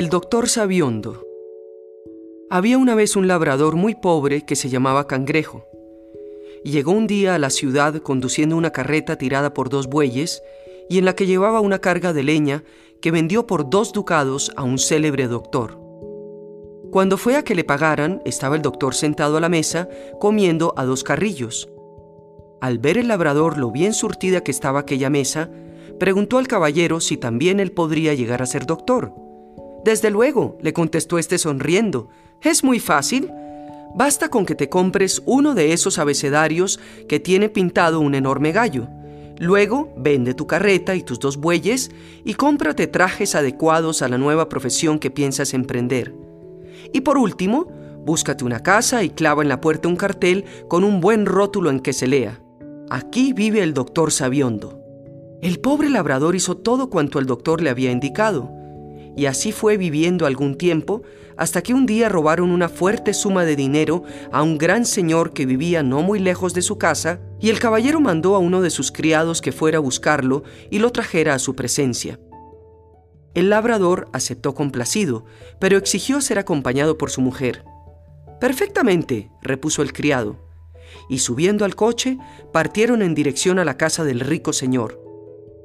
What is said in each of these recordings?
El doctor Sabiondo. Había una vez un labrador muy pobre que se llamaba Cangrejo. Llegó un día a la ciudad conduciendo una carreta tirada por dos bueyes y en la que llevaba una carga de leña que vendió por dos ducados a un célebre doctor. Cuando fue a que le pagaran, estaba el doctor sentado a la mesa comiendo a dos carrillos. Al ver el labrador lo bien surtida que estaba aquella mesa, preguntó al caballero si también él podría llegar a ser doctor. Desde luego, le contestó este sonriendo. Es muy fácil. Basta con que te compres uno de esos abecedarios que tiene pintado un enorme gallo. Luego, vende tu carreta y tus dos bueyes y cómprate trajes adecuados a la nueva profesión que piensas emprender. Y por último, búscate una casa y clava en la puerta un cartel con un buen rótulo en que se lea. Aquí vive el doctor Sabiondo. El pobre labrador hizo todo cuanto el doctor le había indicado, y así fue viviendo algún tiempo hasta que un día robaron una fuerte suma de dinero a un gran señor que vivía no muy lejos de su casa, y el caballero mandó a uno de sus criados que fuera a buscarlo y lo trajera a su presencia. El labrador aceptó complacido, pero exigió ser acompañado por su mujer. Perfectamente, repuso el criado, y subiendo al coche, partieron en dirección a la casa del rico señor.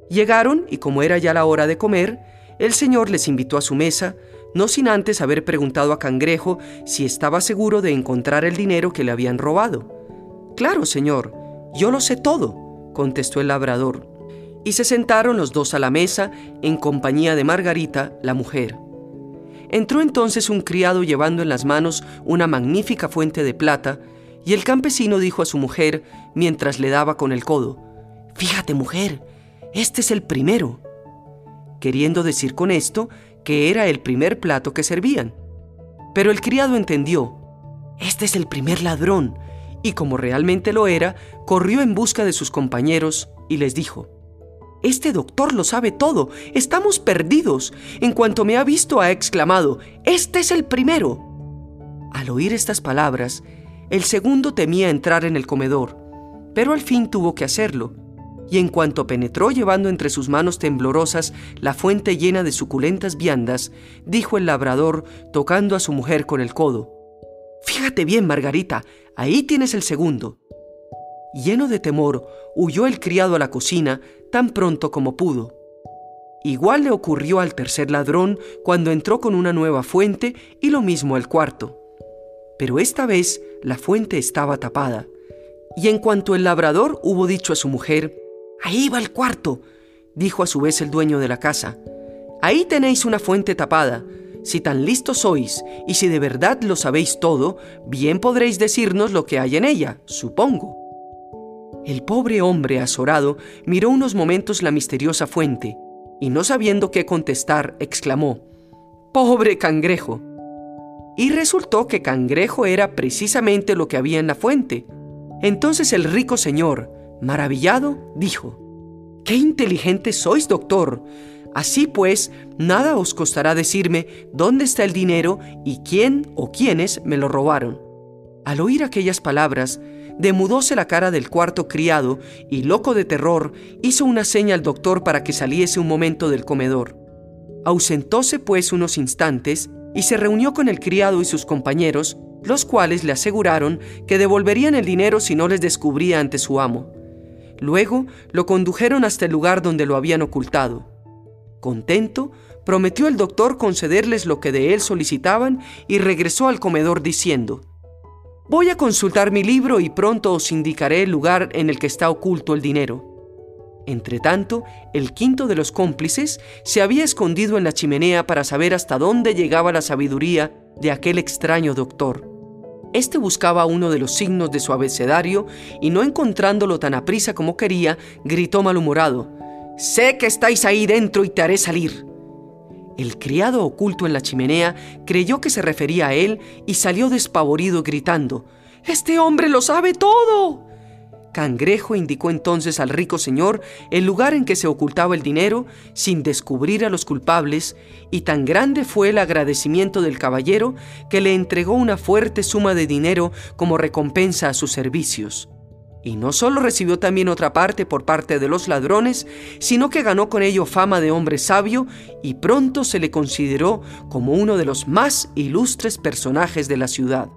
Llegaron y como era ya la hora de comer, el señor les invitó a su mesa, no sin antes haber preguntado a Cangrejo si estaba seguro de encontrar el dinero que le habían robado. Claro, señor, yo lo sé todo, contestó el labrador. Y se sentaron los dos a la mesa en compañía de Margarita, la mujer. Entró entonces un criado llevando en las manos una magnífica fuente de plata, y el campesino dijo a su mujer mientras le daba con el codo, Fíjate, mujer, este es el primero, queriendo decir con esto que era el primer plato que servían. Pero el criado entendió, este es el primer ladrón, y como realmente lo era, corrió en busca de sus compañeros y les dijo, Este doctor lo sabe todo, estamos perdidos. En cuanto me ha visto ha exclamado, Este es el primero. Al oír estas palabras, el segundo temía entrar en el comedor, pero al fin tuvo que hacerlo y en cuanto penetró llevando entre sus manos temblorosas la fuente llena de suculentas viandas, dijo el labrador, tocando a su mujer con el codo, Fíjate bien, Margarita, ahí tienes el segundo. Lleno de temor, huyó el criado a la cocina tan pronto como pudo. Igual le ocurrió al tercer ladrón cuando entró con una nueva fuente y lo mismo al cuarto. Pero esta vez la fuente estaba tapada. Y en cuanto el labrador hubo dicho a su mujer, Ahí va el cuarto, dijo a su vez el dueño de la casa. Ahí tenéis una fuente tapada. Si tan listos sois y si de verdad lo sabéis todo, bien podréis decirnos lo que hay en ella, supongo. El pobre hombre azorado miró unos momentos la misteriosa fuente y no sabiendo qué contestar, exclamó, Pobre cangrejo. Y resultó que cangrejo era precisamente lo que había en la fuente. Entonces el rico señor, Maravillado, dijo, ¡Qué inteligente sois, doctor! Así pues, nada os costará decirme dónde está el dinero y quién o quiénes me lo robaron. Al oír aquellas palabras, demudóse la cara del cuarto criado y, loco de terror, hizo una seña al doctor para que saliese un momento del comedor. Ausentóse pues unos instantes y se reunió con el criado y sus compañeros, los cuales le aseguraron que devolverían el dinero si no les descubría ante su amo. Luego lo condujeron hasta el lugar donde lo habían ocultado. Contento, prometió el doctor concederles lo que de él solicitaban y regresó al comedor diciendo, Voy a consultar mi libro y pronto os indicaré el lugar en el que está oculto el dinero. Entretanto, el quinto de los cómplices se había escondido en la chimenea para saber hasta dónde llegaba la sabiduría de aquel extraño doctor. Este buscaba uno de los signos de su abecedario y no encontrándolo tan aprisa como quería, gritó malhumorado, Sé que estáis ahí dentro y te haré salir. El criado oculto en la chimenea creyó que se refería a él y salió despavorido gritando, Este hombre lo sabe todo. Cangrejo indicó entonces al rico señor el lugar en que se ocultaba el dinero sin descubrir a los culpables, y tan grande fue el agradecimiento del caballero que le entregó una fuerte suma de dinero como recompensa a sus servicios. Y no solo recibió también otra parte por parte de los ladrones, sino que ganó con ello fama de hombre sabio y pronto se le consideró como uno de los más ilustres personajes de la ciudad.